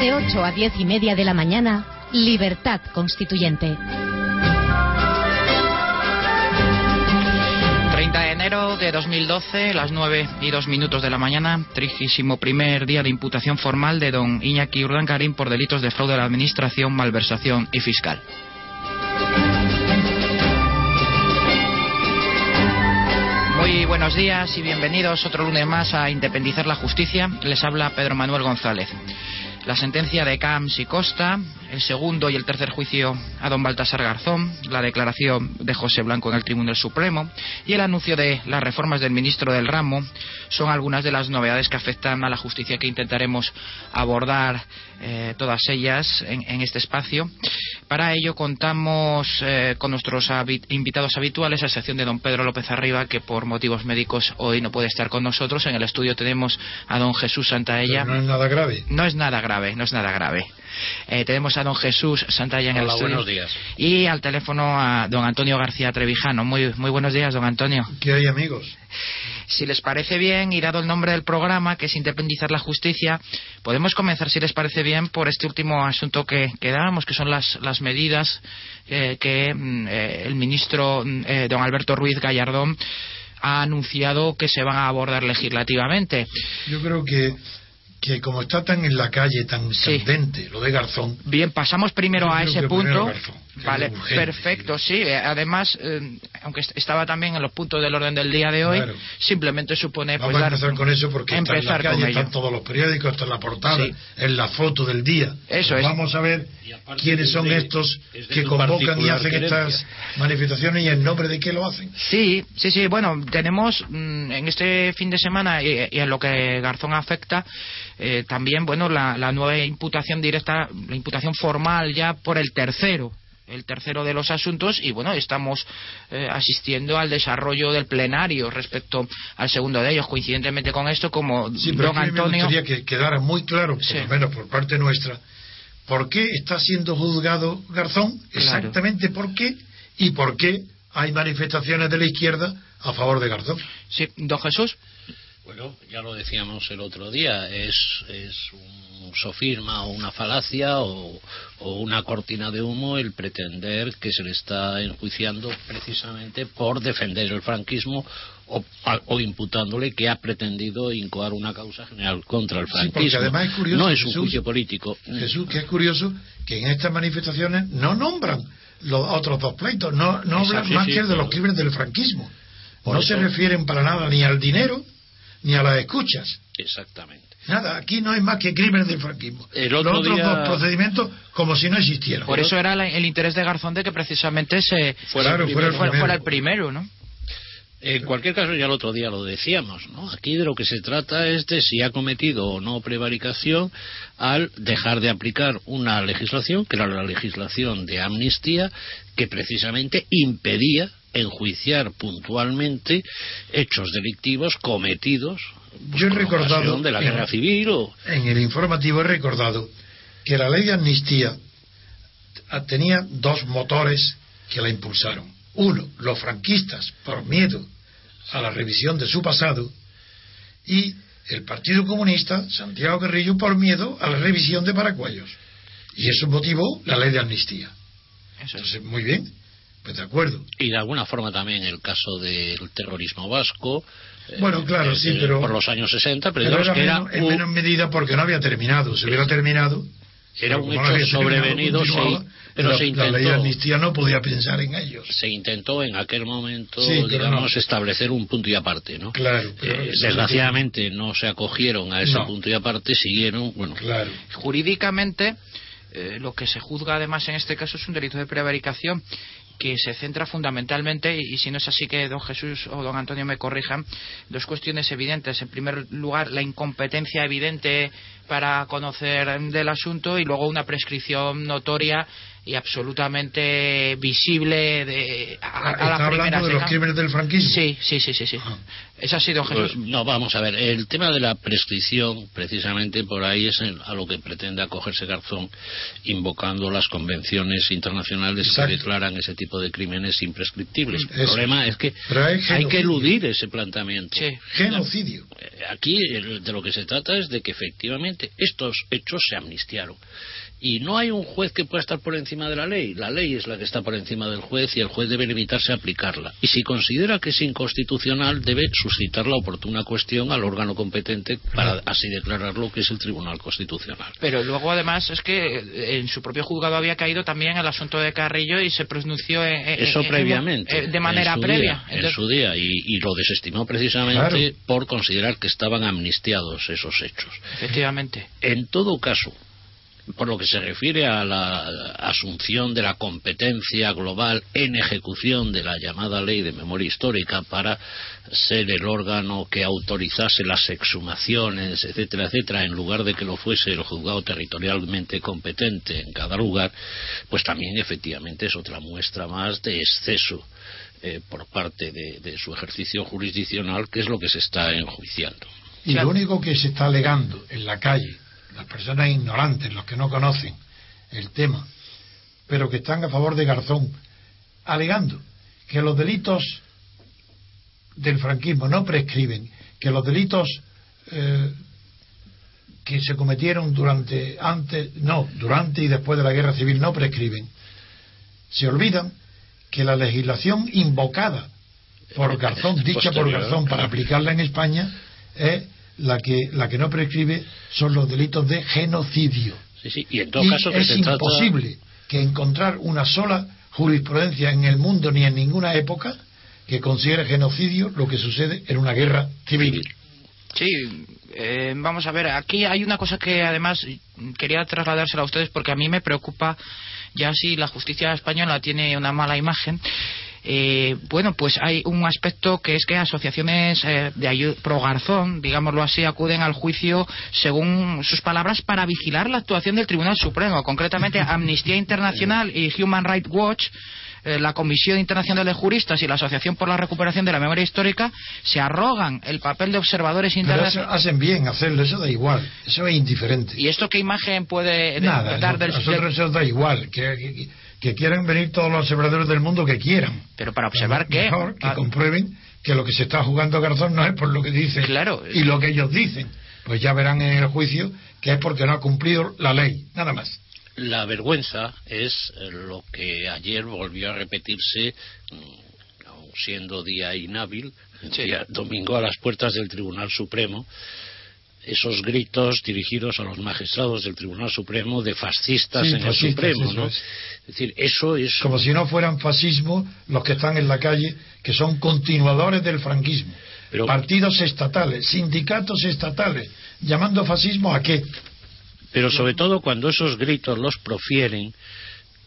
De 8 a 10 y media de la mañana, Libertad Constituyente. 30 de enero de 2012, las 9 y 2 minutos de la mañana, trigésimo primer día de imputación formal de don Iñaki Urdangarín por delitos de fraude a la administración, malversación y fiscal. Muy buenos días y bienvenidos otro lunes más a Independizar la Justicia. Les habla Pedro Manuel González. La sentencia de Camps y Costa, el segundo y el tercer juicio a don Baltasar Garzón, la declaración de José Blanco en el Tribunal Supremo y el anuncio de las reformas del ministro del ramo son algunas de las novedades que afectan a la justicia que intentaremos abordar eh, todas ellas en, en, este espacio. Para ello contamos eh, con nuestros invitados habituales, a excepción de don Pedro López Arriba, que por motivos médicos hoy no puede estar con nosotros. En el estudio tenemos a don Jesús Santaella. Pero no es nada grave. No es nada grave, no es nada grave. Eh, tenemos a don Jesús Santalla en Hola, el estudio. buenos días. Y al teléfono a don Antonio García Trevijano. Muy, muy buenos días, don Antonio. ¿Qué hay, amigos? Si les parece bien, y dado el nombre del programa, que es Independizar la Justicia, podemos comenzar, si les parece bien, por este último asunto que, que dábamos, que son las, las medidas eh, que mm, eh, el ministro mm, eh, don Alberto Ruiz Gallardón ha anunciado que se van a abordar legislativamente. Yo creo que que como está tan en la calle, tan Sí. candente, lo de Garzón. Bien, pasamos primero a ese punto. Garzón, Vale, perfecto, sí. Eh, Además, eh, aunque est- estaba también en los puntos del orden del día de hoy, Claro. simplemente supone Vamos pues, a dar- empezar con eso porque está en la empezar con calle, están todos los periódicos, está en la portada, Sí. en la foto del día. Eso es. Vamos a ver quiénes son de- estos es que convocan y hacen querencia. estas manifestaciones y en nombre de qué lo hacen. Sí, sí, sí. Bueno, tenemos mm, en este fin de semana y, y en lo que Garzón afecta, eh, también, bueno, la, la nueva imputación directa, la imputación formal ya por el tercero el tercero de los asuntos y bueno estamos eh, asistiendo al desarrollo del plenario respecto al segundo de ellos coincidentemente con esto como Sí, pero don me gustaría que quedara muy claro, por Sí. lo menos por parte nuestra, por qué está siendo juzgado Garzón, Claro. exactamente por qué y por qué hay manifestaciones de la izquierda a favor de Garzón. sí don Jesús Bueno, ya lo decíamos el otro día, es, es un sofisma o una falacia o, o una cortina de humo el pretender que se le está enjuiciando precisamente por defender el franquismo o, o imputándole que ha pretendido incoar una causa general contra el Sí, porque franquismo. además es curioso, no es un Jesús, juicio político. Jesús, que es curioso que en estas manifestaciones no nombran los otros dos pleitos, no, no hablan Sí, más sí, que de los crímenes del franquismo. Por no eso- se refieren para nada ni al dinero ni a las escuchas. Exactamente. Nada, aquí no hay más que crímenes del franquismo. El otro los otros día- dos procedimientos como si no existieran. por eso era la- el interés de Garzón de que precisamente se Fuera Claro, el fuera, primero. fuera el primero no En cualquier caso, ya el otro día lo decíamos, ¿no? Aquí de lo que se trata es de si ha cometido o no prevaricación al dejar de aplicar una legislación, que era la legislación de amnistía, que precisamente impedía enjuiciar puntualmente hechos delictivos cometidos pues, Yo he recordado de la en- guerra civil o en el informativo he recordado que la ley de amnistía tenía dos motores que la impulsaron. Uno, los franquistas por miedo a la revisión de su pasado y el Partido Comunista, Santiago Carrillo, por miedo a la revisión de Paracuellos. Y eso motivó la ley de amnistía. Entonces, muy bien, pues de acuerdo. y de alguna forma también el caso del terrorismo vasco. eh, Bueno, claro, sí, eh, pero- Por los años 60, pero, era que era menos- en un- menos medida porque no había terminado. Si hubiera terminado, Era un no hecho sobrevenido, sí, pero la, se la ley de intentó- amnistía no podía pensar en ellos. se intentó en aquel momento, Sí, digamos, no. establecer un punto y aparte, ¿no? Claro, Eh, desgraciadamente no se acogieron a ese No. punto y aparte, siguieron, bueno, Claro. jurídicamente eh, lo que se juzga además en este caso es un delito de prevaricación que se centra fundamentalmente, y, si no es así que don Jesús o don Antonio me corrijan, dos cuestiones evidentes. En primer lugar, la incompetencia evidente para conocer del asunto y luego una prescripción notoria y absolutamente visible de a, ¿Está hablando de los crímenes del franquismo? Sí, sí, sí, sí. sí. Ah. ¿Es así, don Jesús? Pues, no, vamos a ver. El tema de la prescripción, precisamente por ahí es a lo que pretende acogerse Garzón, invocando las convenciones internacionales que declaran ese tipo de crímenes imprescriptibles. El problema es que hay, que eludir ese planteamiento. Sí. Genocidio. Aquí de lo que se trata es de que efectivamente estos hechos se amnistiaron. Y no hay un juez que pueda estar por encima de la ley. La ley es la que está por encima del juez y el juez debe limitarse a aplicarla. Y si considera que es inconstitucional, debe suscitar la oportuna cuestión al órgano competente para así declararlo que es el Tribunal Constitucional. Pero luego, además, es que en su propio juzgado había caído también el asunto de Carrillo y se pronunció Eso previamente. de manera previa. en su día. Y, lo desestimó precisamente por considerar que estaban amnistiados esos hechos. Efectivamente. En todo caso, por lo que se refiere a la asunción de la competencia global en ejecución de la llamada ley de memoria histórica para ser el órgano que autorizase las exhumaciones, etcétera, etcétera, en lugar de que lo fuese el juzgado territorialmente competente en cada lugar, pues también efectivamente es otra muestra más de exceso eh, por parte de, de su ejercicio jurisdiccional, que es lo que se está enjuiciando. Y lo único que se está alegando en la calle las personas ignorantes, los que no conocen el tema, pero que están a favor de Garzón, alegando que los delitos del franquismo no prescriben, que los delitos eh, que se cometieron durante, antes, no, durante y después de la guerra civil no prescriben. Se olvidan que la legislación invocada por Garzón, dicha por Garzón para aplicarla en España, es la que, la que no prescribe son los delitos de genocidio. Y en todo caso es imposible que encontrar una sola jurisprudencia en el mundo ni en ninguna época que considere genocidio lo que sucede en una guerra civil. Sí, eh, vamos a ver, aquí hay una cosa que además quería trasladársela a ustedes porque a mí me preocupa ya si la justicia española tiene una mala imagen eh, bueno, pues hay un aspecto que es que asociaciones eh, de ayuda pro Garzón, digámoslo así, acuden al juicio, según sus palabras, para vigilar la actuación del Tribunal Supremo. Concretamente, Amnistía Internacional y Human Rights Watch eh, la Comisión Internacional de Juristas y la Asociación por la Recuperación de la Memoria Histórica se arrogan el papel de observadores internacionales. hacen bien hacerlo, eso da igual, eso es indiferente. ¿Y esto qué imagen puede dar del nosotros eso da igual, que, que, quieran venir todos los observadores del mundo que quieran. Pero para observar qué? Mejor que ah. comprueben que lo que se está jugando Garzón no es por lo que dicen claro. y lo que ellos dicen. Pues ya verán en el juicio que es porque no ha cumplido la ley, nada más. La vergüenza es lo que ayer volvió a repetirse, mm, siendo día inhábil, día domingo a las puertas del Tribunal Supremo, esos gritos dirigidos a los magistrados del Tribunal Supremo de fascistas en el Supremo, ¿no? Es. decir, eso es como si no fueran fascismo los que están en la calle, que son continuadores del franquismo. Partidos estatales, sindicatos estatales, llamando fascismo a qué? pero sobre todo cuando esos gritos los profieren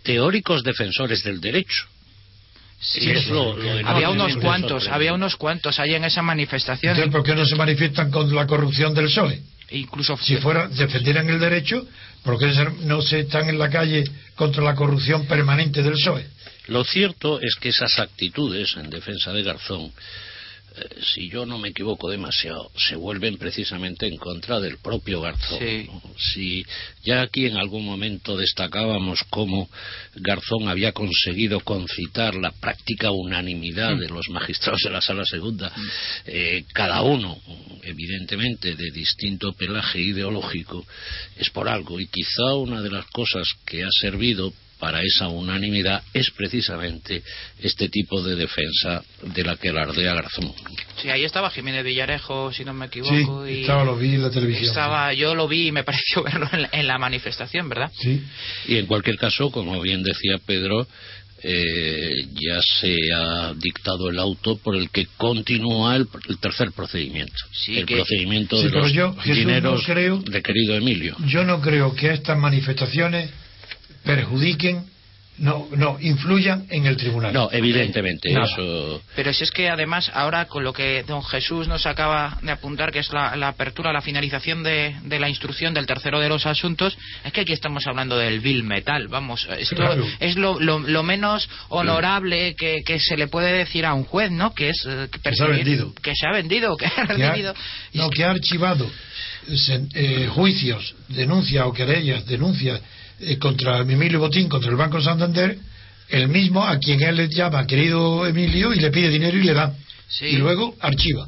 teóricos defensores del derecho. Había unos cuantos, había unos cuantos ahí en esa manifestación. Entonces, ¿por qué no se manifiestan con la corrupción del PSOE? Incluso si fuera defendieran el derecho, ¿por qué no se están en la calle contra la corrupción permanente del PSOE? Lo cierto es que esas actitudes en defensa de Garzón si yo no me equivoco demasiado, se vuelven precisamente en contra del propio Garzón. Si ya aquí en algún momento destacábamos cómo Garzón había conseguido concitar la práctica unanimidad de los magistrados de la Sala Segunda, eh, cada uno, evidentemente, de distinto pelaje ideológico, es por algo. Y quizá una de las cosas que ha servido para esa unanimidad es precisamente este tipo de defensa de la que alardea Garzón. Sí, ahí estaba Jiménez Villarejo, si no me equivoco. Sí, estaba, lo vi en la televisión. Estaba, yo lo vi y me pareció verlo en la, manifestación, ¿verdad? Sí. Y en cualquier caso, como bien decía Pedro, eh, ya se ha dictado el auto por el que continúa el, tercer procedimiento. el procedimiento de los yo, dineros de querido Emilio. Yo no creo que estas manifestaciones perjudiquen no, no influyan en el tribunal. No, evidentemente, Nada. eso. Pero si es que además ahora con lo que don Jesús nos acaba de apuntar, que es la, la apertura, la finalización de, de la instrucción del tercero de los asuntos, es que aquí estamos hablando del Bill Metal, vamos, esto Claro. es lo, lo, lo menos honorable que, que se le puede decir a un juez, ¿no? Que es eh, Que se ha vendido. Que se ha vendido, que ha que ha, recibido. no, que ha archivado sen- eh, juicios, denuncias o querellas, denuncias eh, contra Emilio Botín, contra el Banco Santander, el mismo a quien él le llama querido Emilio y le pide dinero y le da. Sí. Y luego archiva.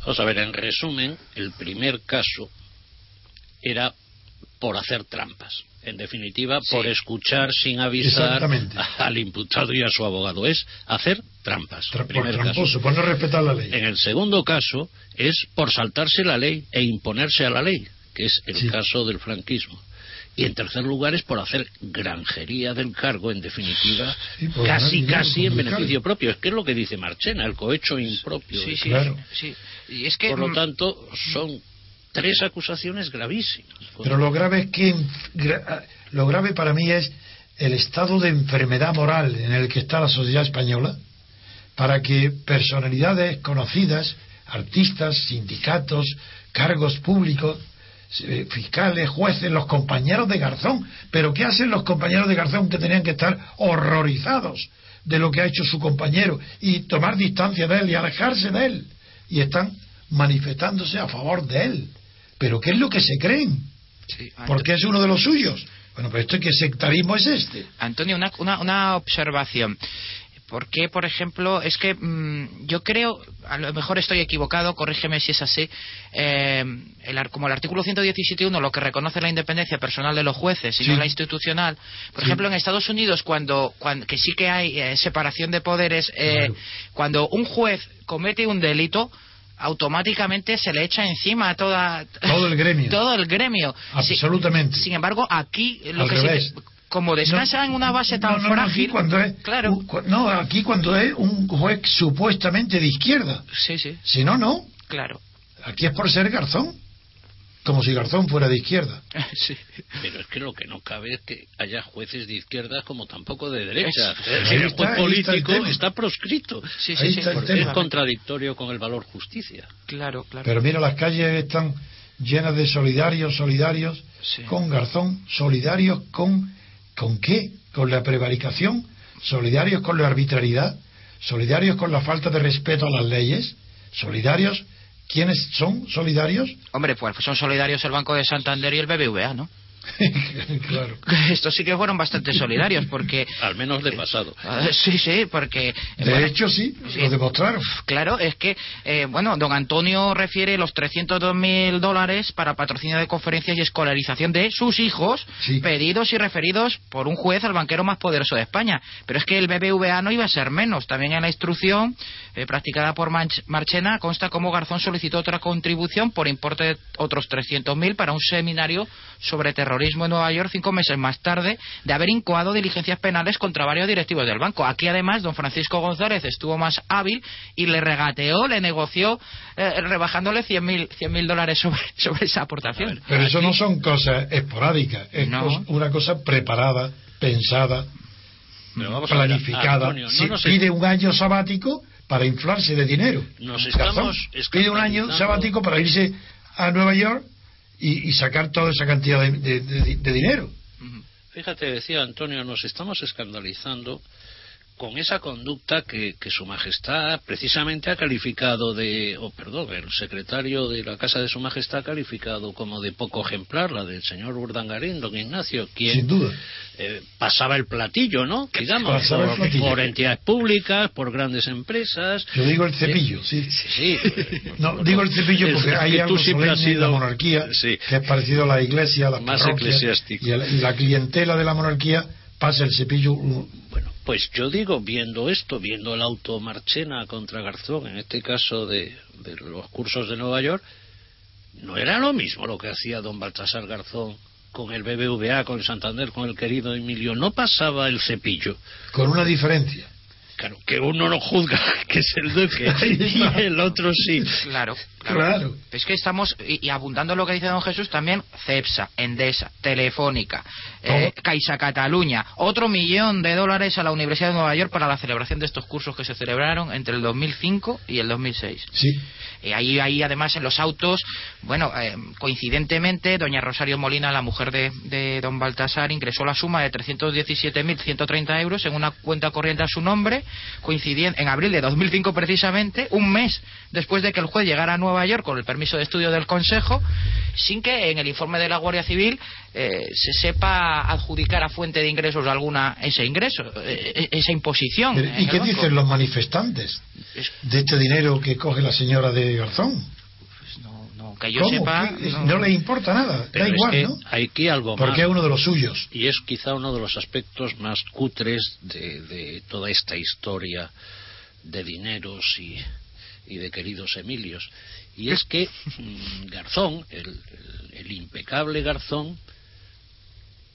Vamos a ver, en resumen, el primer caso era por hacer trampas. En definitiva, Sí. por escuchar sin avisar al imputado y a su abogado. Es hacer trampas. Tra- por tramposo, caso. por no respetar la ley. En el segundo caso es por saltarse la ley e imponerse a la ley, que es el Sí. caso del franquismo. Y en tercer lugar es por hacer granjería del cargo, en definitiva, Sí, casi, casi en beneficio propio. Es que es lo que dice Marchena, el cohecho impropio. Sí, sí, Claro. sí. Y es que Por lo mm, tanto, son tres acusaciones gravísimas. Pero lo grave es que gra- lo grave para mí es el estado de enfermedad moral en el que está la sociedad española para que personalidades conocidas, artistas, sindicatos, cargos públicos, fiscales, jueces, los compañeros de Garzón. Pero ¿qué hacen los compañeros de Garzón que tenían que estar horrorizados de lo que ha hecho su compañero y tomar distancia de él y alejarse de él? Y están manifestándose a favor de él. ¿Pero qué es lo que se creen? sí, porque es uno de los suyos. Bueno, pero esto que sectarismo es este. Antonio, una, una, una observación. ¿Por qué, por ejemplo, es que mm, yo creo, a lo mejor estoy equivocado, corrígeme si es así, eh, el como el artículo 117.1 lo que reconoce la independencia personal de los jueces y Sí. no la institucional, por Sí. ejemplo, en Estados Unidos, cuando, cuando que sí que hay eh, separación de poderes, eh, Claro. cuando un juez comete un delito, automáticamente se le echa encima a toda Todo el gremio. todo el gremio Absolutamente. sin embargo aquí lo Al que sí que- revés. Como descansa en una base tan No, no, no, aquí frágil cuando es, claro u- no, aquí cuando es un juez supuestamente de izquierda. sí sí Si no, no. claro Aquí es por ser Garzón. Como si Garzón fuera de izquierda. sí Pero es que lo que no cabe es que haya jueces de izquierdas como tampoco de derecha. Es- Es ahí decir, el está, juez ahí está el político está proscrito. sí sí, sí Porque es contradictorio con el valor justicia. claro claro Pero mira, las calles están llenas de solidarios, solidarios Sí. con Garzón, solidarios con ¿con qué? Con la prevaricación, solidarios con la arbitrariedad, solidarios con la falta de respeto a las leyes, solidarios ¿quiénes son solidarios? hombre pues son solidarios el Banco de Santander y el BBVA ¿no? claro. estos sí que fueron bastante solidarios porque Al menos de pasado. Ah, sí sí porque De bueno, hecho, sí, sí. lo demostraron. Claro, es que, eh, bueno, don Antonio refiere los 302 mil dólares para patrocinio de conferencias y escolarización de sus hijos, Sí. pedidos y referidos por un juez al banquero más poderoso de España. Pero es que el BBVA no iba a ser menos. También en la instrucción eh, practicada por Manch- Marchena consta cómo Garzón solicitó otra contribución por importe de otros 300 mil para un seminario sobre terrorismo en Nueva York cinco meses más tarde de haber incoado diligencias penales contra varios directivos del banco. Aquí además don Francisco González estuvo más hábil y le regateó, le negoció eh, rebajándole 100 mil dólares sobre, sobre esa aportación. Pero eso no son cosas esporádicas, es No. una cosa preparada, pensada, planificada. Antonio, no pide un año sabático para inflarse de dinero. Nos estamos pide un año sabático para irse a Nueva York y, y sacar toda esa cantidad de, de- de- dinero. Fíjate, decía Antonio, nos estamos escandalizando con esa conducta que, que Su Majestad precisamente ha calificado de, o perdón, el secretario de la Casa de Su Majestad ha calificado como de poco ejemplar, la del señor Urdangarín, don Ignacio, quien Sin duda. eh, pasaba el platillo, ¿no? Digamos, Pasaba el por, platillo. por entidades públicas, por grandes empresas. Yo digo el cepillo, sí. Sí, sí. No, digo el cepillo porque hay que algo has solemne en la sido- monarquía Sí. que es parecido a la iglesia, a las Más eclesiástico. y, la clientela de la monarquía pasa el cepillo Bueno, pues yo digo, viendo esto, viendo el auto Marchena contra Garzón, en este caso de, de los cursos de Nueva York, no era lo mismo lo que hacía don Baltasar Garzón con el BBVA, con el Santander, con el querido Emilio. No pasaba el cepillo. con una diferencia. Claro, que uno no juzga que es el duque y el otro sí. Claro, claro. Es que estamos, y, abundando lo que dice don Jesús, también CEPSA, Endesa, Telefónica, eh, Caixa Cataluña, otro millón de dólares a la Universidad de Nueva York para la celebración de estos cursos que se celebraron entre el 2005 y el 2006. Sí. Y ahí, ahí además en los autos, bueno, eh, coincidentemente, doña Rosario Molina, la mujer de, de don Baltasar, ingresó la suma de 317.130 euros en una cuenta corriente a su nombre coincidiendo en abril de 2005 precisamente, un mes después de que el juez llegara a Nueva York con el permiso de estudio del Consejo, sin que en el informe de la Guardia Civil eh, se sepa adjudicar a fuente de ingresos alguna ese ingreso, eh, esa imposición. ¿Y qué dicen los manifestantes de este dinero que coge la señora de Garzón? Yo sepa. No, le importa nada, da igual, ¿no? Hay algo Porque es uno de los suyos. Y es quizá uno de los aspectos más cutres de, toda esta historia de dineros y, y de queridos Emilios. Y es que mm, Garzón, el impecable Garzón,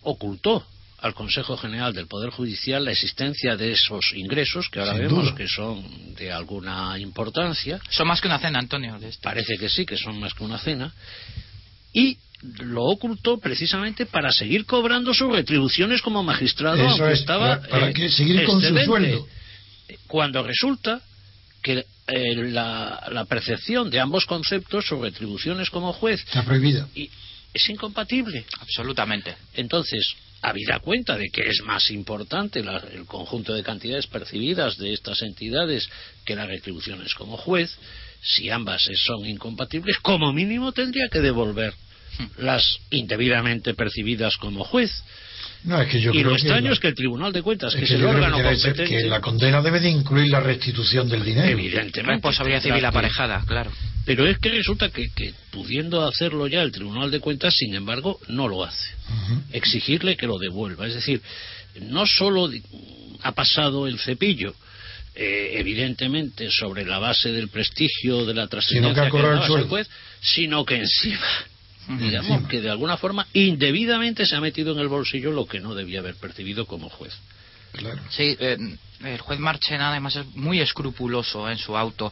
ocultó al Consejo General del Poder Judicial la existencia de esos ingresos que ahora vemos que son de alguna importancia. Son más que una cena, Antonio. Parece que sí, que son más que una cena. Y lo ocultó precisamente para seguir cobrando sus retribuciones como magistrado, Eso estaba para, que seguir con su sueldo. Cuando resulta que eh, la, la, percepción de ambos conceptos, sus retribuciones como juez, está prohibida. Y es incompatible. Absolutamente. Entonces, habida cuenta de que es más importante el conjunto de cantidades percibidas de estas entidades que las retribuciones como juez, si ambas son incompatibles, como mínimo tendría que devolver hmm. las indebidamente percibidas como juez. No, es que yo y lo extraño es que el Tribunal de Cuentas, que, es el órgano competente... que la condena debe de incluir la restitución del dinero. Evidentemente. Responsabilidad civil aparejada, claro. Pero es que resulta que, pudiendo hacerlo ya el Tribunal de Cuentas, sin embargo, no lo hace. Exigirle que lo devuelva. Es decir, no solo ha pasado el cepillo, eh, evidentemente sobre la base del prestigio de la trascendencia que, el juez, sino que encima digamos que de alguna forma indebidamente se ha metido en el bolsillo lo que no debía haber percibido como juez. Sí, eh, el juez Marchena además es muy escrupuloso en su auto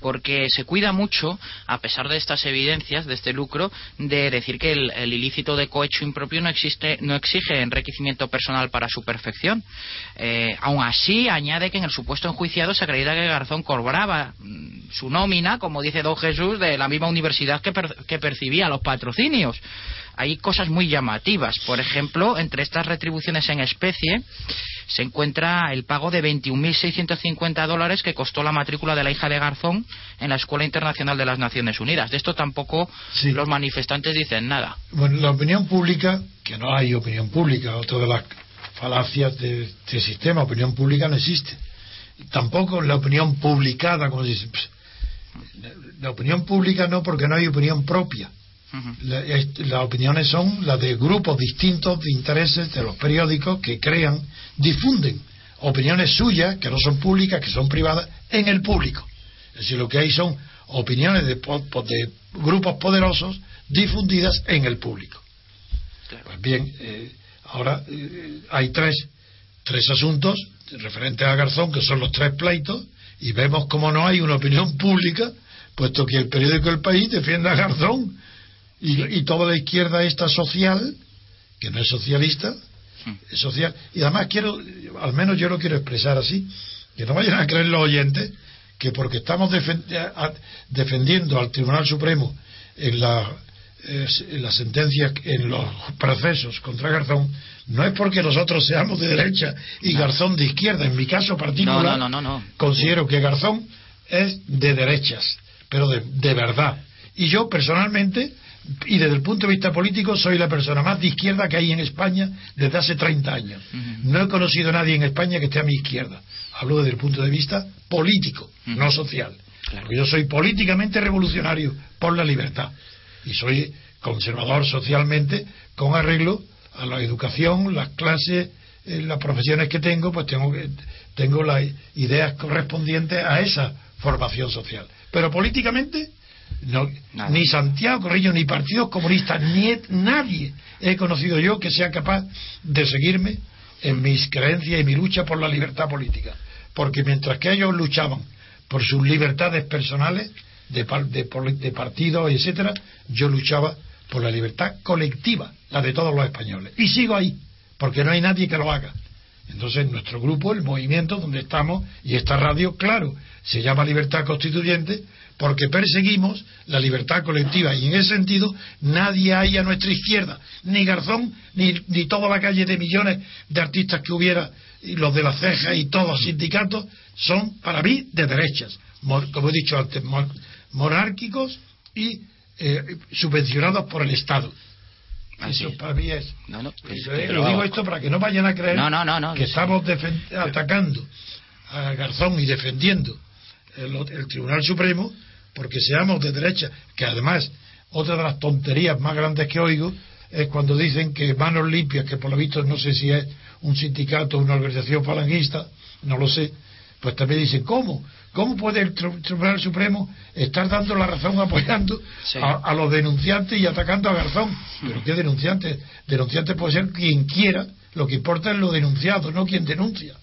porque se cuida mucho, a pesar de estas evidencias, de este lucro, de decir que el, ilícito de cohecho impropio no, existe, no exige enriquecimiento personal para su perfección. Eh, aún así, añade que en el supuesto enjuiciado se acredita que Garzón cobraba mm, su nómina, como dice don Jesús, de la misma universidad que, que percibía los patrocinios hay cosas muy llamativas. Por ejemplo, entre estas retribuciones en especie se encuentra el pago de 21.650 dólares que costó la matrícula de la hija de Garzón en la Escuela Internacional de las Naciones Unidas. De esto tampoco los manifestantes dicen nada. Bueno, la opinión pública, que no hay opinión pública, otra de las falacias de este sistema, opinión pública no existe. Tampoco la opinión publicada, como se dice. La opinión pública no, porque no hay opinión propia las opiniones son las de grupos distintos de intereses de los periódicos que crean, difunden opiniones suyas que no son públicas, que son privadas, en el público. Es decir, lo que hay son opiniones de, grupos poderosos difundidas en el público. Pues bien, eh, ahora eh, hay tres, tres asuntos referentes a Garzón, que son los tres pleitos, y vemos como no hay una opinión pública, puesto que el periódico El País defiende a Garzón y, toda la izquierda esta social, que no es socialista, es social. Y además quiero, al menos yo lo quiero expresar así, que no vayan a creer los oyentes que porque estamos defendiendo al Tribunal Supremo en la, en las sentencias, en los procesos contra Garzón, no es porque nosotros seamos de derecha y Garzón de izquierda. En mi caso particular, considero que Garzón es de derechas, pero de, de verdad. Y yo personalmente y desde el punto de vista político soy la persona más de izquierda que hay en España desde hace 30 años. No he conocido a nadie en España que esté a mi izquierda. Hablo desde el punto de vista político, no social. yo soy políticamente revolucionario por la libertad y soy conservador socialmente con arreglo a la educación, las clases, eh, las profesiones que tengo, pues tengo, tengo las ideas correspondientes a esa formación social. Pero políticamente ni Santiago Corrillo, ni partidos comunistas, ni nadie he conocido yo que sea capaz de seguirme en mis creencias y mi lucha por la libertad política. porque mientras que ellos luchaban por sus libertades personales, de, de, de partido, etcétera, yo luchaba por la libertad colectiva, la de todos los españoles. Y sigo ahí, porque no hay nadie que lo haga. Entonces, nuestro grupo, el movimiento donde estamos, y esta radio, claro, se llama Libertad Constituyente, porque perseguimos la libertad colectiva. Y en ese sentido, nadie hay a nuestra izquierda, ni Garzón, ni, ni toda la calle de millones de artistas que hubiera, y los de la ceja y todos los sindicatos, son para mí de derechas, como he dicho antes, monárquicos y eh, subvencionados por el Estado. Eso para mí es. No, no, lo digo esto para que no vayan a creer que estamos atacando a Garzón y defendiendo el, Tribunal Supremo porque seamos de derecha. Que además, otra de las tonterías más grandes que oigo es cuando dicen que manos limpias, que por lo visto no sé si es un sindicato o una organización falangista, no lo sé, pues también dicen, ¿cómo? ¿Cómo puede el Tribunal Supremo estar dando la razón apoyando a, los denunciantes y atacando a Garzón? ¿Pero qué denunciantes? Denunciante puede ser quien quiera, lo que importa es lo denunciado, no quien denuncia.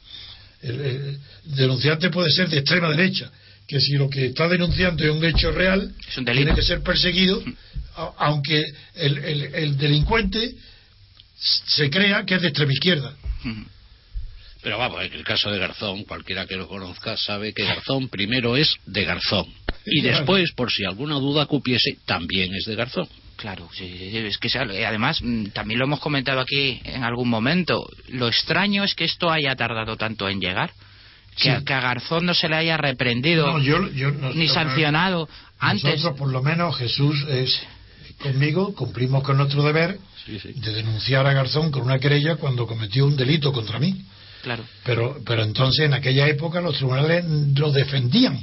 El, denunciante puede ser de extrema derecha, que si lo que está denunciando es un hecho real, tiene que ser perseguido, aunque el, delincuente se crea que es de extrema izquierda. Pero vamos, en el caso de Garzón, cualquiera que lo conozca sabe que Garzón primero es de Garzón. Y después, por si alguna duda cupiese, también es de Garzón. Claro, es que además mm, también lo hemos comentado aquí en algún momento. Lo extraño es que esto haya tardado tanto en llegar. Que, a Garzón no se le haya reprendido ni sancionado antes. Nosotros, por lo menos, Jesús es conmigo, cumplimos con nuestro deber de denunciar a Garzón con una querella cuando cometió un delito contra mí. Pero, pero entonces en aquella época los tribunales lo defendían.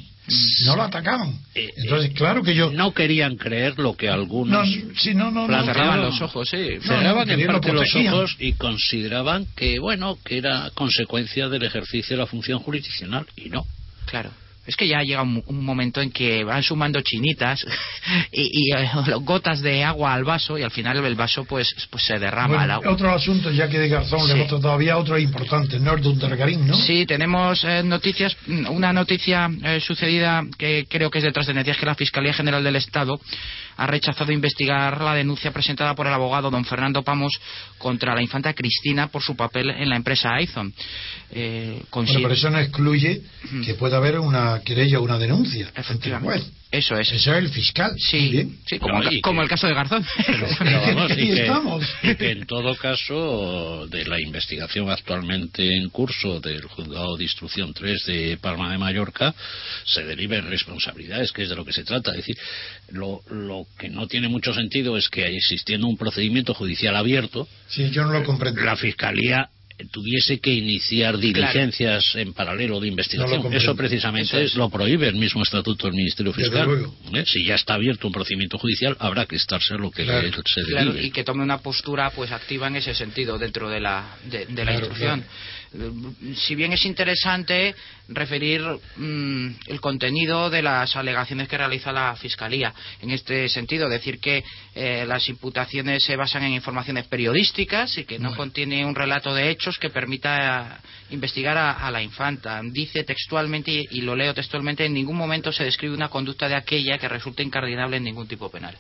No lo atacaban. Eh, entonces, claro que yo. No querían creer lo que algunos. No, no, no, cerraban los ojos, sí. Cerraban en parte los ojos y consideraban que, bueno, que era consecuencia del ejercicio de la función jurisdiccional, y no. Claro. Es que ya llega un, momento en que van sumando chinitas y, eh, gotas de agua al vaso y al final el vaso pues, pues se derrama el agua. Otro asunto, ya que de Garzón le hemos todavía otro importante, Targarín, ¿no? Sí, tenemos eh, noticias, una noticia eh, sucedida que creo que es de trascendencia, es que la Fiscalía General del Estado ha rechazado investigar la denuncia presentada por el abogado don Fernando Pamos contra la infanta Cristina por su papel en la empresa Aizon. Eh, pero eso no excluye que pueda haber una querella o una denuncia. Efectivamente. Eso es. Eso es el fiscal. Sí, sí como, el caso de Garzón. Pero, vamos, y que, estamos. que en todo caso, de la investigación actualmente en curso del juzgado de instrucción 3 de Palma de Mallorca, se deriven responsabilidades, que es de lo que se trata. Es decir, lo, lo que no tiene mucho sentido es que existiendo un procedimiento judicial abierto, sí, yo no lo comprendo. la Fiscalía tuviese que iniciar diligencias en paralelo de investigación. eso precisamente lo prohíbe el mismo estatuto del Ministerio Fiscal. ¿Eh? Si ya está abierto un procedimiento judicial, habrá que estarse lo que se debe. y que tome una postura pues activa en ese sentido dentro de la, de, la instrucción si bien es interesante referir mm, el contenido de las alegaciones que realiza la Fiscalía. En este sentido, decir que eh, las imputaciones se basan en informaciones periodísticas y que no contiene un relato de hechos que permita investigar a, la infanta. Dice textualmente, y lo leo textualmente, en ningún momento se describe una conducta de aquella que resulte incardinable en ningún tipo penal.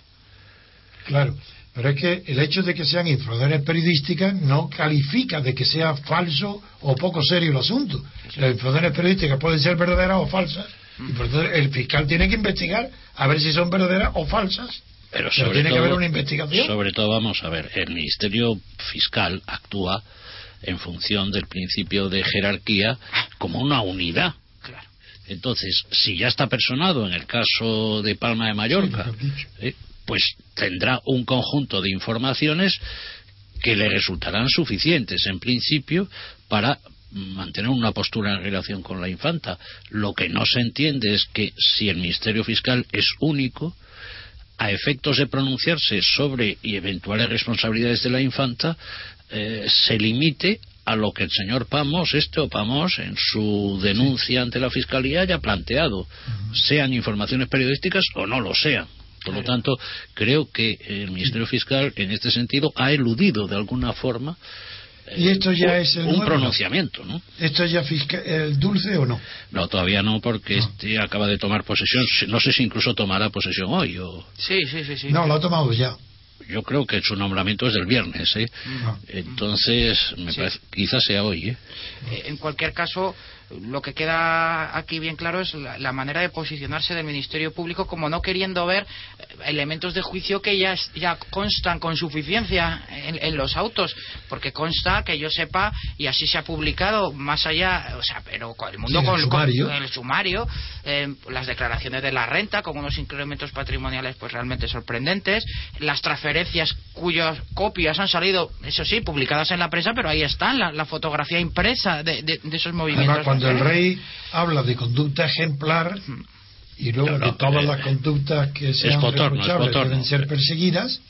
Claro. Pero es que el hecho de que sean informaciones periodísticas no califica de que sea falso o poco serio el asunto. Las informaciones periodísticas pueden ser verdaderas o falsas. Y por eso el fiscal tiene que investigar a ver si son verdaderas o falsas. Pero, tiene que haber una investigación. Sobre todo, vamos a ver, el Ministerio Fiscal actúa en función del principio de jerarquía como una unidad. Entonces, si ya está personado en el caso de Palma de Mallorca, pues tendrá un conjunto de informaciones que le resultarán suficientes en principio para mantener una postura en relación con la infanta. Lo que no se entiende es que si el Ministerio Fiscal es único, a efectos de pronunciarse sobre y eventuales responsabilidades de la infanta, eh, se limite a lo que el señor Pamos, este o Pamos, en su denuncia ante la Fiscalía haya planteado, sean informaciones periodísticas o no lo sean. Por lo tanto, creo que el Ministerio Fiscal, en este sentido, ha eludido de alguna forma ¿Y esto ya es el un nuevo? pronunciamiento, ¿no? ¿Esto es ya fisca- el dulce o no? No, todavía no, porque este acaba de tomar posesión. No sé si incluso tomará posesión hoy. O... Sí, sí, sí. sí. No, lo ha tomado ya. Yo creo que su nombramiento es del viernes, ¿eh? Entonces, me Sí. parece, quizás sea hoy, ¿eh? Eh, En cualquier caso, lo que queda aquí bien claro es la, la manera de posicionarse del Ministerio Público como no queriendo ver eh, elementos de juicio que ya, es- ya constan con suficiencia en, en los autos, porque consta que yo sepa y así se ha publicado más allá, o sea, pero con el mundo Sí, con, con- sumario. con el sumario, eh, las declaraciones de la renta con unos incrementos patrimoniales pues realmente sorprendentes, las transferencias cuyas copias han salido, eso sí, publicadas en la prensa, pero ahí están, la, la fotografía impresa de, de- de esos movimientos. Además, cuando el rey habla de conducta ejemplar y luego No, no, de todas eh, las conductas que sean Botorno. deben ser perseguidas,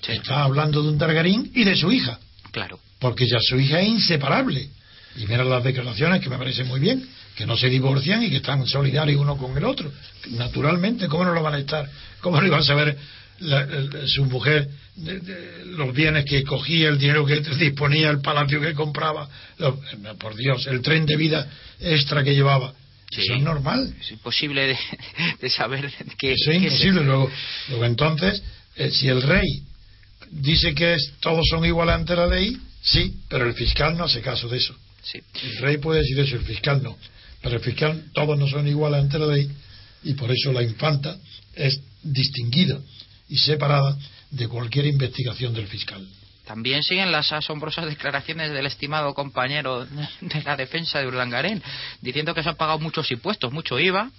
Sí. está hablando de un Targarín y de su hija, Claro. porque ya su hija es inseparable. Y mira las declaraciones que me parecen muy bien, que no se divorcian y que están solidarios uno con el otro. Naturalmente, ¿cómo no lo van a estar? ¿Cómo no iban a saber la- el- su mujer de- de los bienes que cogía, el dinero que disponía, el palacio que compraba? Lo- no, por Dios, el tren de vida extra que llevaba. Sí. Eso es normal. Es imposible de, de saber que... Eso es que imposible. Luego, luego entonces, eh, si el rey dice que es- todos son iguales ante la ley, sí, pero el fiscal no hace caso de eso. Sí. El rey puede decir eso, el fiscal no. Pero el fiscal, todos no son iguales ante la ley y por eso la infanta es distinguida y separada de cualquier investigación del fiscal. También siguen las asombrosas declaraciones del estimado compañero de la defensa de Urdangarén, diciendo que se han pagado muchos impuestos, mucho IVA,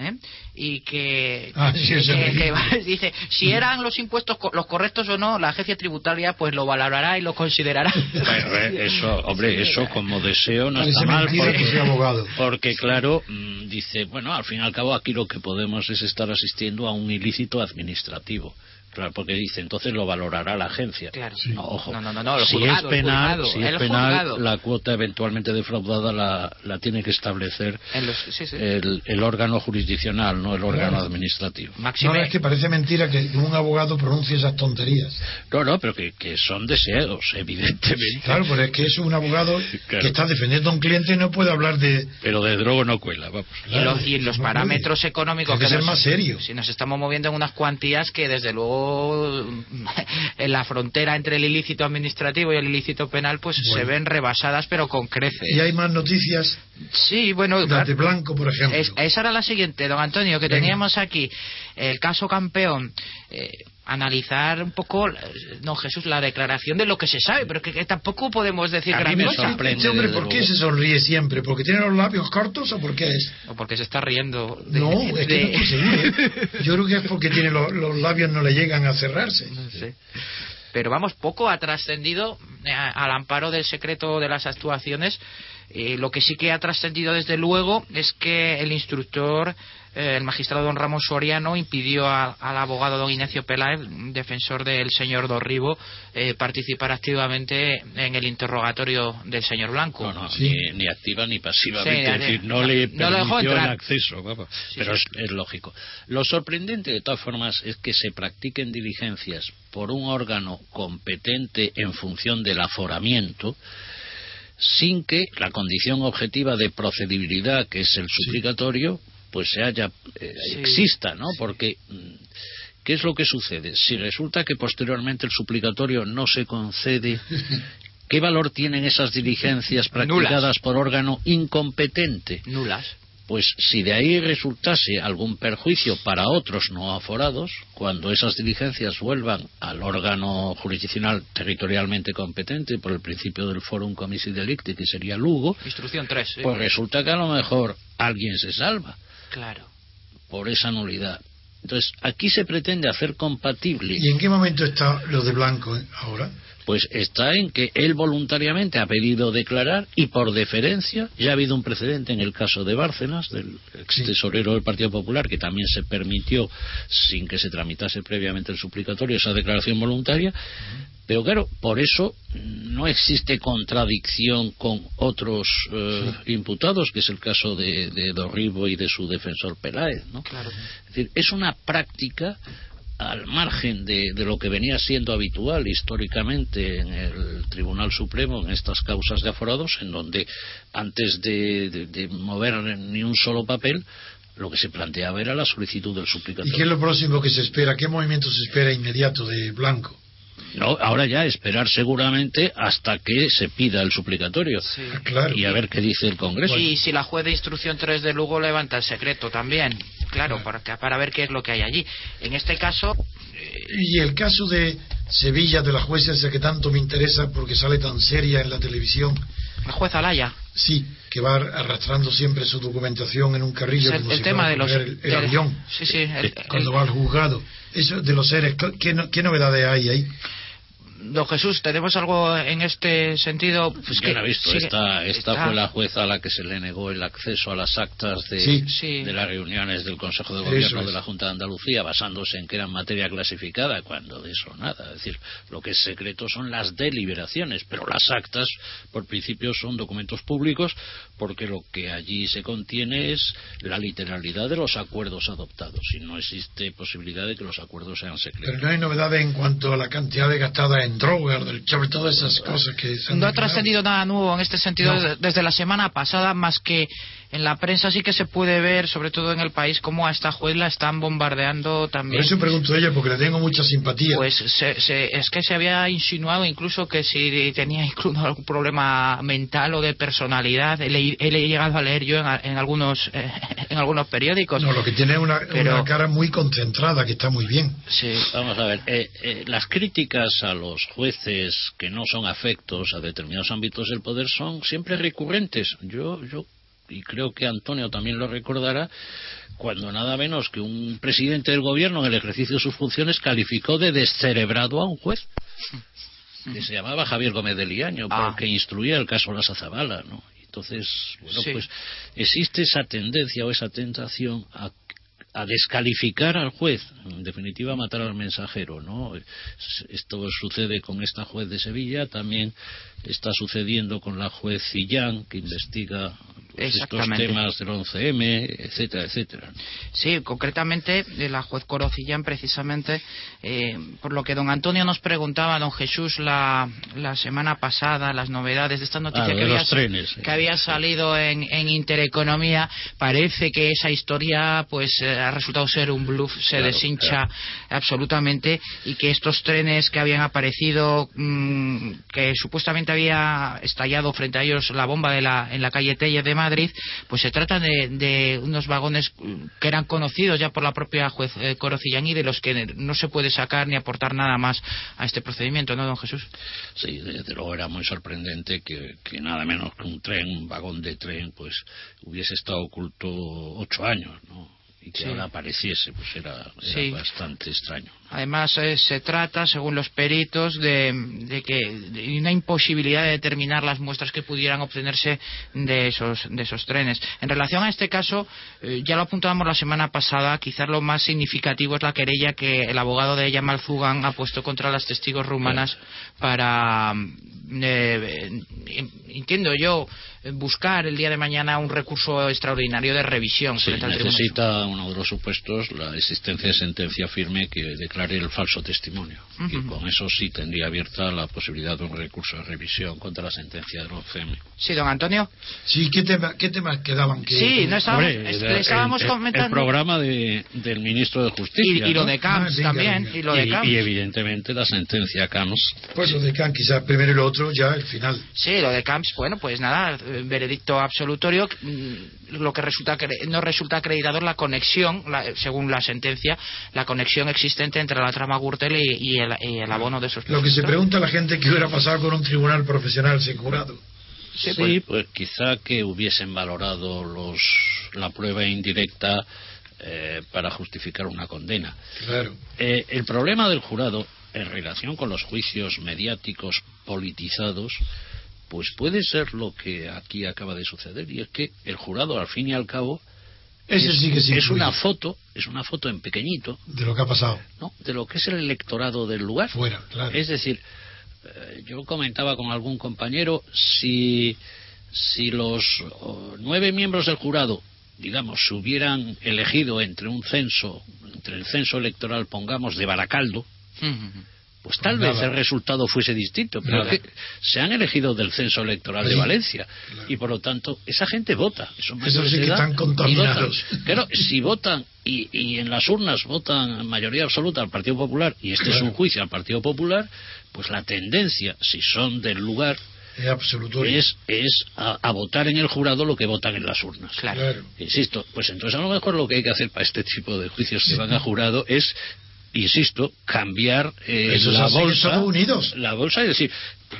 ¿eh? y que, Ah, sí, ese que- ridículo. que- dice, si eran los impuestos co- los correctos o no, la agencia tributaria pues lo valorará y lo considerará. Bueno, eh, eso, hombre, eso como deseo no Parece está mal. mentira que sea abogado. porque, claro, mm, dice, bueno, al fin y al cabo aquí lo que podemos es estar asistiendo a un ilícito administrativo. Claro, porque dice, entonces lo valorará la agencia. Claro. No, ojo. No, no, no, no, el si juzgado, es el penal, juzgado, si es el penal juzgado. la cuota eventualmente defraudada la, la tiene que establecer los- sí, sí. el, el órgano jurisdiccional, no el órgano Claro. administrativo. No, es que parece mentira que un abogado pronuncie esas tonterías. No, no, pero que, que son deseos, evidentemente. Claro, pero es que es un abogado Claro. que está defendiendo a un cliente y no puede hablar de... Pero de drogo no cuela, vamos. y los, y los parámetros económicos Tiene que ser nos- más serio. si nos estamos moviendo en unas cuantías que desde luego en la frontera entre el ilícito administrativo y el ilícito penal pues se ven rebasadas pero con creces. Y hay más noticias, sí bueno de Blanco, por ejemplo. es- esa era la siguiente don Antonio que Venga. teníamos aquí el caso campeón eh, analizar un poco no Jesús la declaración de lo que se sabe pero que, que tampoco podemos decir gran cosa. Este hombre, ¿por qué se sonríe siempre? ¿Porque tiene los labios cortos o por qué es? o porque se está riendo de- No, es que de- no estoy seguro. Yo creo que es porque tiene los, los labios no le llegan a cerrarse. No sé. Pero vamos, poco ha trascendido eh, al amparo del secreto de las actuaciones. Eh, lo que sí que ha trascendido desde luego es que el instructor, eh, el magistrado don Ramón Soriano, impidió a- al abogado don Ignacio Peláez, defensor del señor Dorribo, eh, participar activamente en el interrogatorio del señor Blanco. No, no, Sí. ni, ni activa ni pasivamente. Sí, es decir, no, no- le no lo dejó permitió el acceso. vamos. Sí, Pero sí. Es, es lógico. Lo sorprendente, de todas formas, es que se practiquen diligencias por un órgano competente en función del aforamiento sin que la condición objetiva de procedibilidad, que es el suplicatorio, pues se haya eh, Sí. exista, ¿no? Porque mm, ¿qué es lo que sucede? Si resulta que posteriormente el suplicatorio no se concede, ¿qué valor tienen esas diligencias practicadas por órgano incompetente? Nulas. Pues si de ahí resultase algún perjuicio para otros no aforados, cuando esas diligencias vuelvan al órgano jurisdiccional territorialmente competente por el principio del forum comisi delicti, que sería Lugo, Instrucción 3. pues resulta que a lo mejor alguien se salva Claro. por esa nulidad. Entonces, aquí se pretende hacer compatible, ¿Y en qué momento está lo de Blanco ahora? Pues está en que él voluntariamente ha pedido declarar y por deferencia, ya ha habido un precedente en el caso de Bárcenas, del ex tesorero del Partido Popular, que también se permitió, sin que se tramitase previamente el suplicatorio, esa declaración voluntaria, pero claro, por eso no existe contradicción con otros eh, imputados, que es el caso de, de Dorribo y de su defensor Peláez, ¿no? Claro. Es decir, es una práctica al margen de, lo que venía siendo habitual históricamente en el Tribunal Supremo en estas causas de aforados, en donde antes de, mover ni un solo papel, lo que se planteaba era la solicitud del suplicatorio. ¿Y qué es lo próximo que se espera? ¿Qué movimiento se espera inmediato de Blanco? No, ahora ya esperar seguramente hasta que se pida el suplicatorio ah, y a ver qué dice el Congreso. Y si la juez de instrucción 3 de Lugo levanta el secreto también, claro, para, para ver qué es lo que hay allí. En este caso. Y el caso de Sevilla, de la jueza esa que tanto me interesa porque sale tan seria en la televisión. La jueza Alaya. Sí, que va arrastrando siempre su documentación en un carrillo. como el tema de los. El, avión. Sí, sí. cuando va al juzgado. Eso de los seres, ¿qué, qué novedades hay ahí? Don Jesús, ¿tenemos algo en este sentido? Pues que ha visto, esta, esta fue la jueza a la que se le negó el acceso a las actas de, de las reuniones del Consejo de Gobierno de la Junta de Andalucía, basándose en que eran materia clasificada, cuando de eso nada. Es decir, lo que es secreto son las deliberaciones, pero las actas, por principio, son documentos públicos, porque lo que allí se contiene es la literalidad de los acuerdos adoptados, y no existe posibilidad de que los acuerdos sean secretos. Pero no hay novedades en cuanto a la cantidad de gastada en en sobre todas esas cosas que No ha trascendido nada nuevo en este sentido desde la semana pasada, más que en la prensa sí que se puede ver, sobre todo en el país, cómo a esta juez la están bombardeando también. Por eso pregunto a ella, porque le tengo mucha simpatía. Pues es que se había insinuado incluso que si tenía incluso algún problema mental o de personalidad, he, he llegado a leer yo en, algunos en algunos periódicos. No, lo que tiene es una, una, cara muy concentrada, que está muy bien. Sí. Vamos a ver, eh, eh, las críticas a los jueces que no son afectos a determinados ámbitos del poder son siempre recurrentes. Yo, yo y creo que Antonio también lo recordará, cuando nada menos que un presidente del gobierno en el ejercicio de sus funciones calificó de descerebrado a un juez que se llamaba Javier Gómez de Liaño, ah. porque instruía el caso La Zabala, ¿no? Entonces, bueno, pues existe esa tendencia o esa tentación a a descalificar al juez, en definitiva a matar al mensajero, ¿no? Esto sucede con esta juez de Sevilla, también está sucediendo con la juez Cillán, que investiga estos temas del 11M, etcétera, etcétera. Sí, concretamente la juez Corocillán, precisamente, eh, por lo que don Antonio nos preguntaba, don Jesús, la, la semana pasada, las novedades de esta noticia ah, que, había, trenes, que había salido en, en, Intereconomía, parece que esa historia pues eh, ha resultado ser un bluff, se deshincha absolutamente y que estos trenes que habían aparecido, mm, que supuestamente había estallado frente a ellos la bomba de la, en la calle Telle de Madrid, pues se trata de, unos vagones que eran conocidos ya por la propia juez eh, Corocillán y de los que no se puede sacar ni aportar nada más a este procedimiento, ¿no, don Jesús? Sí, desde luego era muy sorprendente que, que nada menos que un tren, un vagón de tren, pues hubiese estado oculto ocho años, ¿no? Y que ahora apareciese, pues era, bastante extraño. Además, eh, se trata, según los peritos, de, que una imposibilidad de determinar las muestras que pudieran obtenerse de esos, de esos trenes. En relación a este caso, eh, ya lo apuntábamos la semana pasada, quizás lo más significativo es la querella que el abogado de Yamal Zugan ha puesto contra las testigos rumanas para, eh, entiendo yo, buscar el día de mañana un recurso extraordinario de revisión. Sí, necesita uno de los supuestos la existencia de sentencia firme que declare el falso testimonio. Y con eso sí tendría abierta la posibilidad de un recurso de revisión contra la sentencia del OCM. Sí, don Antonio. Sí, ¿qué, tema, qué temas quedaban? Que, sí, no estábamos, comentando. El programa de, del ministro de Justicia. Y, lo de Camps ah, también. Y, lo de Camps. y, evidentemente la sentencia Camps. Pues lo de Camps, quizás primero y lo otro, ya el final. Sí, lo de Camps, bueno, pues nada, veredicto absolutorio, mm, lo que resulta no resulta acreditado la conexión, según la sentencia, la conexión existente entre la trama Gürtel y, el, abono de esos Lo que se pregunta a la gente que hubiera pasado con un tribunal profesional sin jurado. Sí, pues, pues quizá que hubiesen valorado los, la prueba indirecta eh, para justificar una condena. Claro. Eh, el problema del jurado en relación con los juicios mediáticos politizados pues puede ser lo que aquí acaba de suceder y es que el jurado al fin y al cabo es, una foto es una foto en pequeñito. De lo que ha pasado. No de lo que es el electorado del lugar. Fuera claro. Es decir eh, yo comentaba con algún compañero si si los nueve miembros del jurado digamos, se hubieran elegido entre un censo, entre el censo electoral, pongamos, de Baracaldo, pues tal vez el resultado fuese distinto, pero que se han elegido del censo electoral de Valencia claro. y por lo tanto esa gente vota. Eso sí que están contaminados. Claro, si votan y, y en las urnas votan mayoría absoluta al Partido Popular y este es un juicio al Partido Popular, pues la tendencia, si son del lugar, Es es, es a, a votar en el jurado lo que votan en las urnas. Claro. Claro. Insisto, pues entonces a lo mejor lo que hay que hacer para este tipo de juicios que van a jurado es, insisto, cambiar eh, la bolsa. Estados Unidos. La bolsa y decir.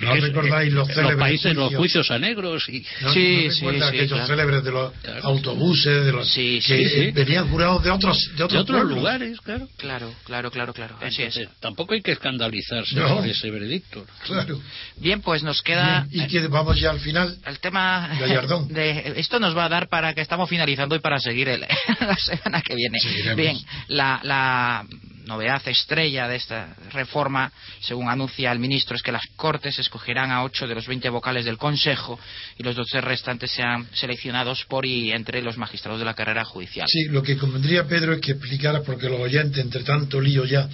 ¿No que- recordáis los célebres países, los juicios? juicios a negros y. ¿No? Sí, ¿No sí, aquellos claro. célebres de los Claro. autobuses, de los Sí, que sí, sí. eh, venían jurados de otros de de otros, otros pueblos? lugares, claro. Claro, claro, claro, claro. Así es. Tampoco hay que escandalizarse No. por ese veredicto. Claro. Bien, pues nos queda Bien, y que vamos ya al final. el tema Gallardón. de esto nos va a dar para que estamos finalizando y para seguir el- la semana que viene. Seguiremos. Bien, la, la novedad estrella de esta reforma, según anuncia el ministro, es que las Cortes escogerán a ocho de los 20 vocales del Consejo y los 12 restantes sean seleccionados por y entre los magistrados de la carrera judicial. Sí, lo que convendría, Pedro, es que explicara, porque los oyentes, entre tanto lío ya,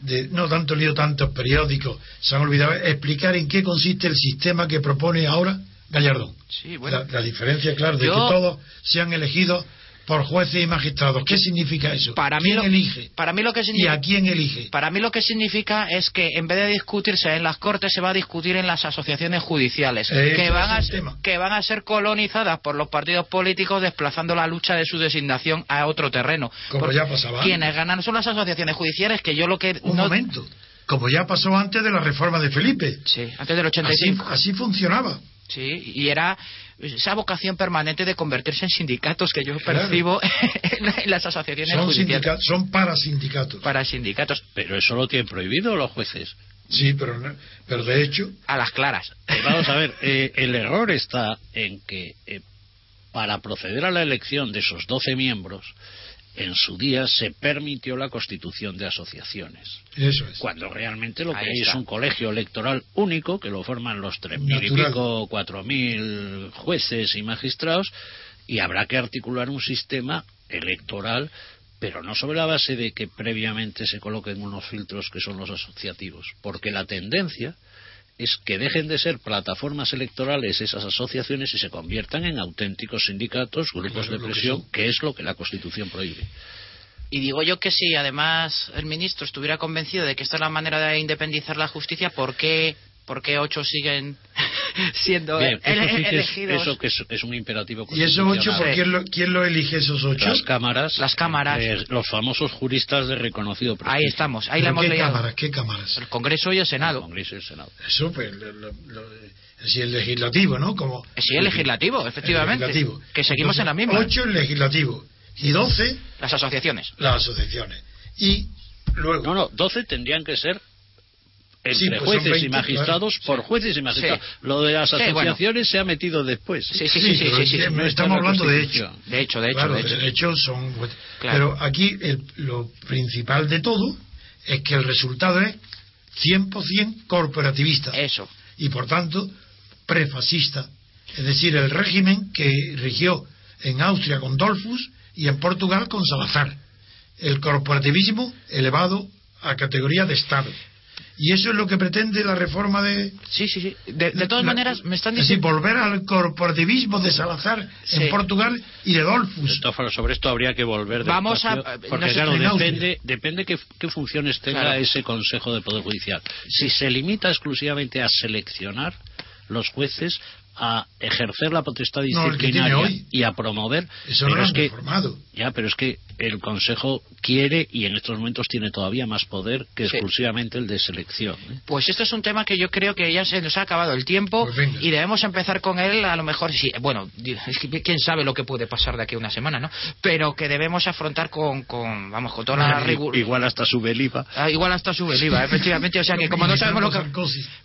de, no tanto lío, tantos periódicos, se han olvidado, explicar en qué consiste el sistema que propone ahora Gallardón. Sí, bueno. La, la diferencia, claro, de Yo- que todos sean elegidos por jueces y magistrados. ¿Qué significa eso? Para mí ¿Quién lo- elige? para mí lo que ¿Y significa a quién elige? Para mí lo que significa es que en vez de discutirse en las Cortes se va a discutir en las asociaciones judiciales Ese que van, a, que van a ser colonizadas por los partidos políticos desplazando la lucha de su designación a otro terreno. Como Porque ya pasaba. Quienes ganan son las asociaciones judiciales que yo lo que... Un no- momento. Como ya pasó antes de la reforma de Felipe. Sí, antes del Así, 85. así funcionaba. Sí, y era esa vocación permanente de convertirse en sindicatos que yo Claro. percibo en, en las asociaciones Son, judiciales. son parasindicatos. Para sindicatos, Pero eso lo tienen prohibido los jueces. Sí, pero, no- pero de hecho, a las claras. Eh, Vamos a ver, eh, el error está en que eh, para proceder a la elección de esos 12 miembros, en su día se permitió la constitución de asociaciones. eso es. Cuando realmente lo que hay es un colegio electoral único que lo forman los tres mil y pico, cuatro mil jueces y magistrados y habrá que articular un sistema electoral pero no sobre la base de que previamente se coloquen unos filtros que son los asociativos, porque la tendencia es que dejen de ser plataformas electorales esas asociaciones y se conviertan en auténticos sindicatos, grupos Claro, de presión, que es lo que la Constitución prohíbe. Y digo yo que si además el ministro estuviera convencido de que esta es la manera de independizar la justicia, ¿por qué, por qué ocho siguen siendo Bien, ele- eso sí que es, elegidos? eso que es, es un imperativo ¿Y esos ocho, constitucional. por quién lo, quién lo elige esos ocho? Las cámaras, Las cámaras. eh, los famosos juristas de reconocido prestigio. Ahí estamos, ahí la ¿Pero hemos ¿Qué leído. cámaras? ¿Qué cámaras? El Congreso y el El Senado. Congreso y el Senado. Eso, pues, lo- lo- lo- sí, el legislativo, ¿no? Como, Sí, el legislativo, efectivamente. el legislativo. Que seguimos en la Entonces, misma. Ocho el legislativo y doce Las asociaciones. las asociaciones. Y luego, No, no, 12 tendrían que ser entre Sí, pues jueces 20, y magistrados claro. por jueces y magistrados. Sí. Lo de las Sí, bueno. asociaciones se ha metido después. Sí, sí, sí, Sí, sí, pero sí, sí, es que sí. no está estamos hablando de Constitución. De hecho, de hecho, claro, de hecho. de hecho son... Claro. Pero aquí el- lo principal de todo es que el resultado es 100% corporativista. Eso. y por tanto prefascista, es decir, el régimen que rigió en Austria con Dollfuss y en Portugal con Salazar, el corporativismo elevado a categoría de Estado. Y eso es lo que pretende la reforma de... Sí, sí, sí. De, de todas la- maneras, me están es decir, diciendo... volver al corporativismo de Salazar Sí. en Portugal y de De todas formas, sobre esto habría que volver Vamos a- eh, porque no sé, claro depende depende qué, qué funciones tenga Claro. ese Consejo de Poder Judicial si se limita exclusivamente a seleccionar los jueces a ejercer la potestad disciplinaria y a promover Eso pero no lo es han que reformado. ya pero es que el Consejo quiere y en estos momentos tiene todavía más poder que Sí. exclusivamente el de selección ¿eh? Pues esto es un tema que yo creo que ya se nos ha acabado el tiempo Pues y debemos empezar con él a lo mejor, sí, bueno, quién sabe lo que puede pasar de aquí a una semana, ¿no? Pero que debemos afrontar con, con vamos, con toda la rigor... igual hasta sube el IVA Ah, igual hasta sube el IVA, efectivamente, o sea que como no sabemos lo que...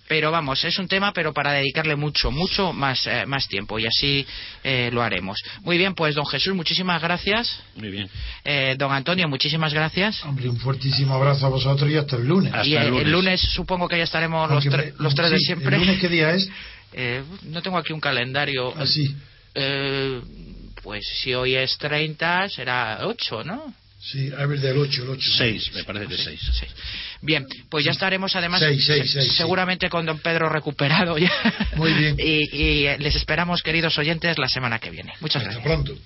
Pero vamos, es un tema, pero para dedicarle mucho, mucho más, eh, más tiempo y así eh, lo haremos. Muy bien, pues don Jesús, muchísimas gracias. muy bien Eh, don Antonio, muchísimas gracias. Hombre, un fuertísimo abrazo a vosotros y hasta el lunes. Hasta y el el lunes. lunes. supongo que ya estaremos los, tre- me- los tres de sí, siempre. ¿El lunes qué día es? Eh, no tengo aquí un calendario. Así. Eh, pues si hoy es 30, será 8, ¿no? Sí, a ver del 8, el 8. 6, me parece que 6. Bien, pues ya estaremos además Seis, seis, se- seis, seguramente con don Pedro recuperado ya. Muy bien. y, y les esperamos, queridos oyentes, la semana que viene. Muchas Hasta gracias. pronto.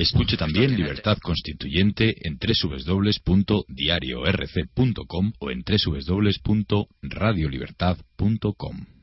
Escuche también Libertad Constituyente en www.diariorc.com o en www.radiolibertad.com.